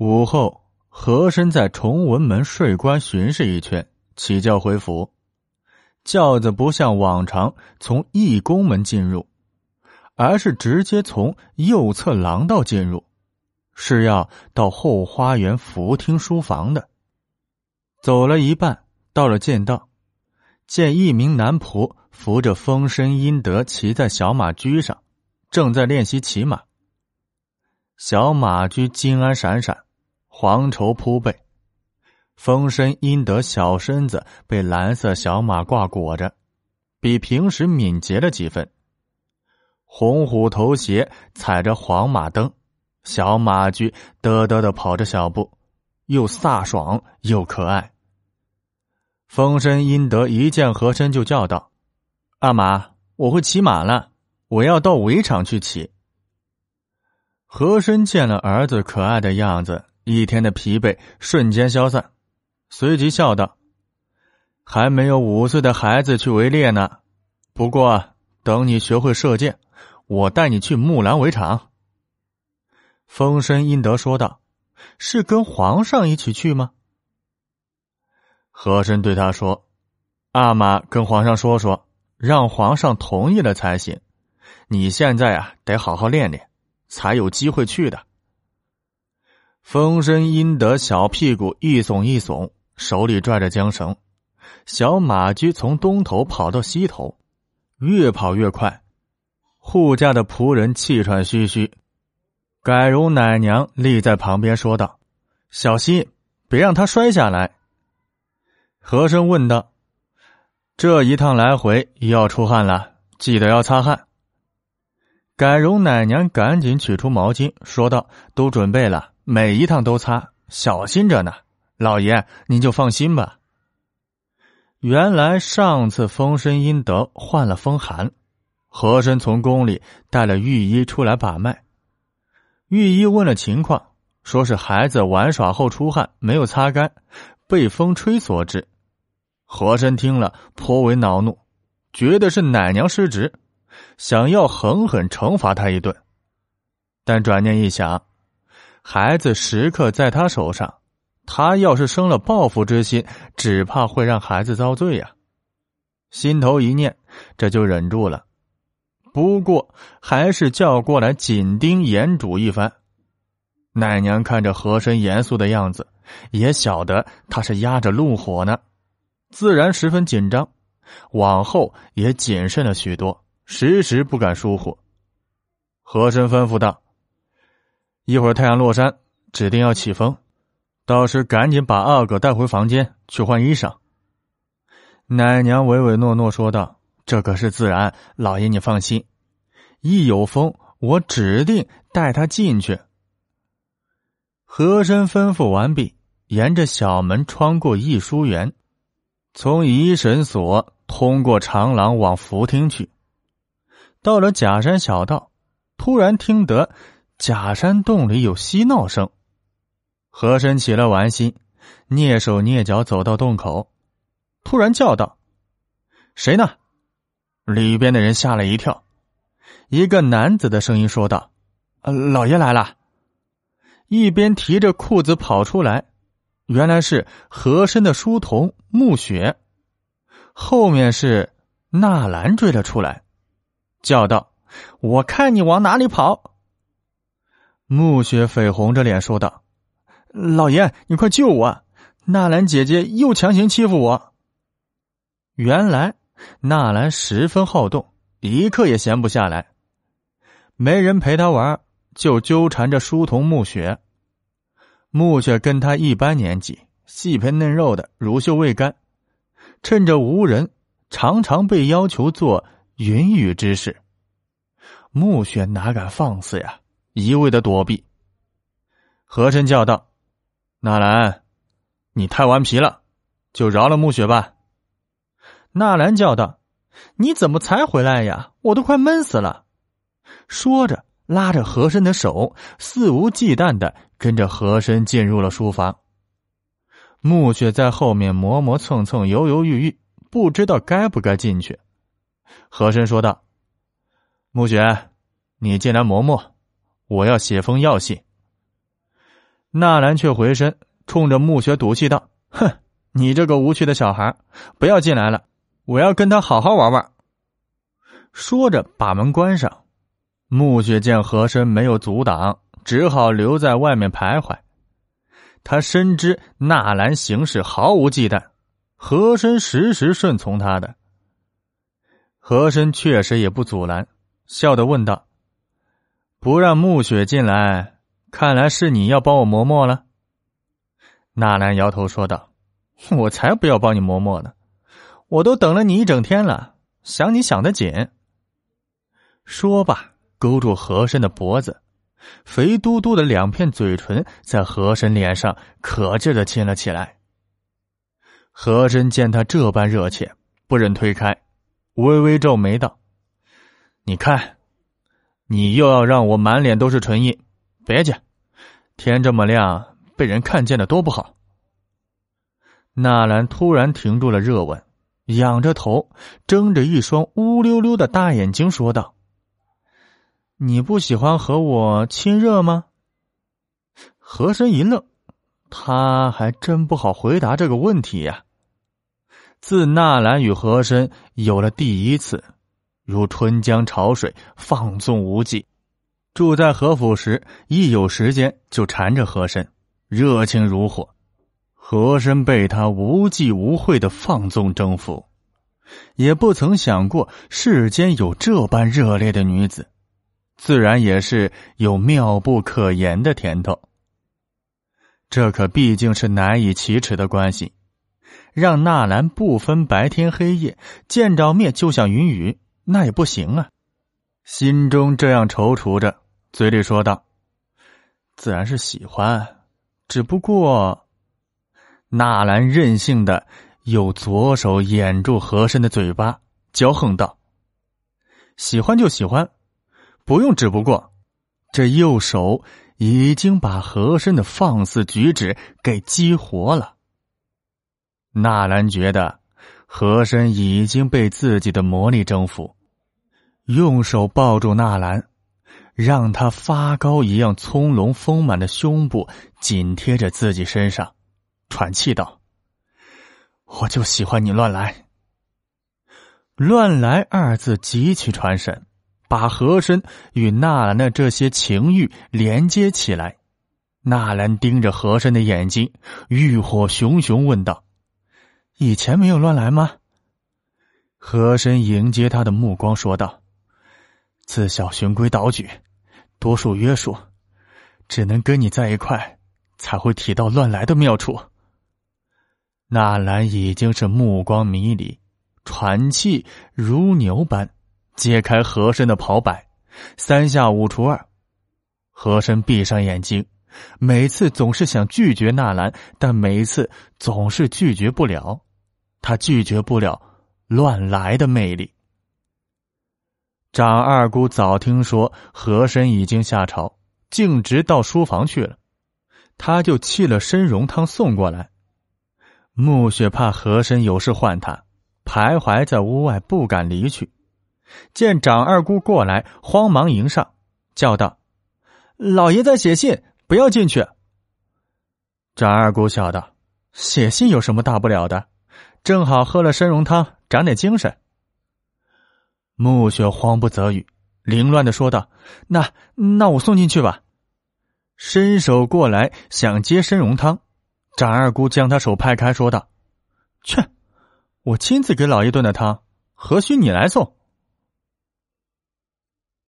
午后，和珅在崇文门税关巡视一圈，起轿回府。轿子不像往常从义宫门进入，而是直接从右侧廊道进入，是要到后花园福厅书房的。走了一半，到了剑道，见一名男仆扶着风声阴德骑在小马驹上，正在练习骑马。小马驹金鞍闪闪，黄绸铺背。风身因得小身子被蓝色小马褂裹着，比平时敏捷了几分。红虎头鞋踩着黄马蹬，小马驹嘚嘚的跑着小步，又飒爽又可爱。风身因得一见和珅就叫道：“阿玛，我会骑马了，我要到围场去骑。”和珅见了儿子可爱的样子，一天的疲惫瞬间消散。随即笑道：“还没有五岁的孩子去围猎呢。不过等你学会射箭，我带你去木兰围场。”风声阴德说道：“是跟皇上一起去吗？”和珅对他说：“阿玛跟皇上说说，让皇上同意了才行。你现在啊，得好好练练，才有机会去的。”风声阴得小屁股一耸一耸。手里拽着缰绳，小马驹从东头跑到西头，越跑越快。护驾的仆人气喘吁吁，改容奶娘立在旁边说道：“小心，别让他摔下来。”和珅问道：“这一趟来回要出汗了，记得要擦汗。”改容奶娘赶紧取出毛巾，说道：“都准备了，每一趟都擦，小心着呢。”老爷，您就放心吧。原来上次风声阴德患了风寒，和珅从宫里带了御医出来把脉。御医问了情况，说是孩子玩耍后出汗没有擦干，被风吹所致。和珅听了颇为恼怒，觉得是奶娘失职，想要狠狠惩罚他一顿。但转念一想，孩子时刻在他手上。他要是生了报复之心，只怕会让孩子遭罪呀。心头一念，这就忍住了。不过还是叫过来紧盯严主一番。奶娘看着和珅严肃的样子，也晓得他是压着怒火呢，自然十分紧张，往后也谨慎了许多，时时不敢疏忽。和珅吩咐道：“一会儿太阳落山，指定要起风。”到时赶紧把二哥带回房间去换衣裳。奶娘唯唯诺诺说道：“这可是自然，老爷你放心，一有风，我指定带他进去。”和珅吩咐完毕，沿着小门穿过御书园，从仪神所通过长廊往福厅去。到了假山小道，突然听得假山洞里有嬉闹声。和珅起了玩心，蹑手蹑脚走到洞口，突然叫道：“谁呢？”里边的人吓了一跳，一个男子的声音说道：“老爷来了。”一边提着裤子跑出来，原来是和珅的书童穆雪，后面是纳兰追了出来，叫道：“我看你往哪里跑！”暮雪绯红着脸说道。老爷，你快救我！纳兰姐姐又强行欺负我。原来纳兰十分好动，一刻也闲不下来。没人陪他玩，就纠缠着书童暮雪。暮雪跟他一般年纪，细皮嫩肉的，乳臭未干。趁着无人，常常被要求做云雨之事。暮雪哪敢放肆呀，一味的躲避。和珅叫道。纳兰，你太顽皮了，就饶了暮雪吧。纳兰叫道：“你怎么才回来呀？我都快闷死了。”说着，拉着和珅的手，肆无忌惮的跟着和珅进入了书房。暮雪在后面磨磨蹭蹭，犹犹豫豫，不知道该不该进去。和珅说道：“暮雪，你进来磨磨，我要写封要信。”纳兰却回身，冲着暮雪赌气道：“哼，你这个无趣的小孩，不要进来了，我要跟他好好玩玩。”说着，把门关上。暮雪见和珅没有阻挡，只好留在外面徘徊。他深知纳兰行事毫无忌惮，和珅时时顺从他的。和珅确实也不阻拦，笑着问道：“不让暮雪进来。”看来是你要帮我磨墨了。纳兰摇头说道：“我才不要帮你磨墨呢！我都等了你一整天了，想你想得紧。”说罢，勾住和珅的脖子，肥嘟嘟的两片嘴唇在和珅脸上可劲的亲了起来。和珅见他这般热切，不忍推开，微微皱眉道：“你看，你又要让我满脸都是唇印。”别介，天这么亮，被人看见了多不好。纳兰突然停住了热吻，仰着头，睁着一双乌溜溜的大眼睛，说道：“你不喜欢和我亲热吗？”和珅一愣，他还真不好回答这个问题呀。自纳兰与和珅有了第一次，如春江潮水，放纵无忌。住在和府时，一有时间就缠着和珅，热情如火。和珅被他无忌无讳的放纵征服，也不曾想过世间有这般热烈的女子，自然也是有妙不可言的甜头。这可毕竟是难以启齿的关系，让纳兰不分白天黑夜，见着面就像云雨，那也不行啊。心中这样踌躇着，嘴里说道：“自然是喜欢，只不过……”纳兰任性的用左手掩住和珅的嘴巴，骄横道：“喜欢就喜欢，不用只不过。”这右手已经把和珅的放肆举止给激活了。纳兰觉得和珅已经被自己的魔力征服。用手抱住纳兰，让他发高一样葱茏丰满的胸部紧贴着自己身上，喘气道：“我就喜欢你乱来。”“乱来”二字极其传神，把和珅与纳兰的这些情欲连接起来。纳兰盯着和珅的眼睛，欲火熊熊问道：“以前没有乱来吗？”和珅迎接他的目光，说道。自小循规蹈矩，多数约束，只能跟你在一块，才会提到乱来的妙处。纳兰已经是目光迷离，喘气如牛般，揭开和珅的袍摆，三下五除二，和珅闭上眼睛，每次总是想拒绝纳兰，但每一次总是拒绝不了，他拒绝不了乱来的魅力。长二姑早听说和珅已经下朝，径直到书房去了。他就沏了参茸汤送过来。暮雪怕和珅有事唤他，徘徊在屋外不敢离去。见长二姑过来，慌忙迎上，叫道：“老爷在写信，不要进去。”长二姑笑道：“写信有什么大不了的？正好喝了参茸汤，长点精神。”暮雪慌不择语，凌乱的说道：“那那我送进去吧。”伸手过来想接参茸汤，展二姑将他手拍开，说道：“去，我亲自给老爷炖的汤，何须你来送？”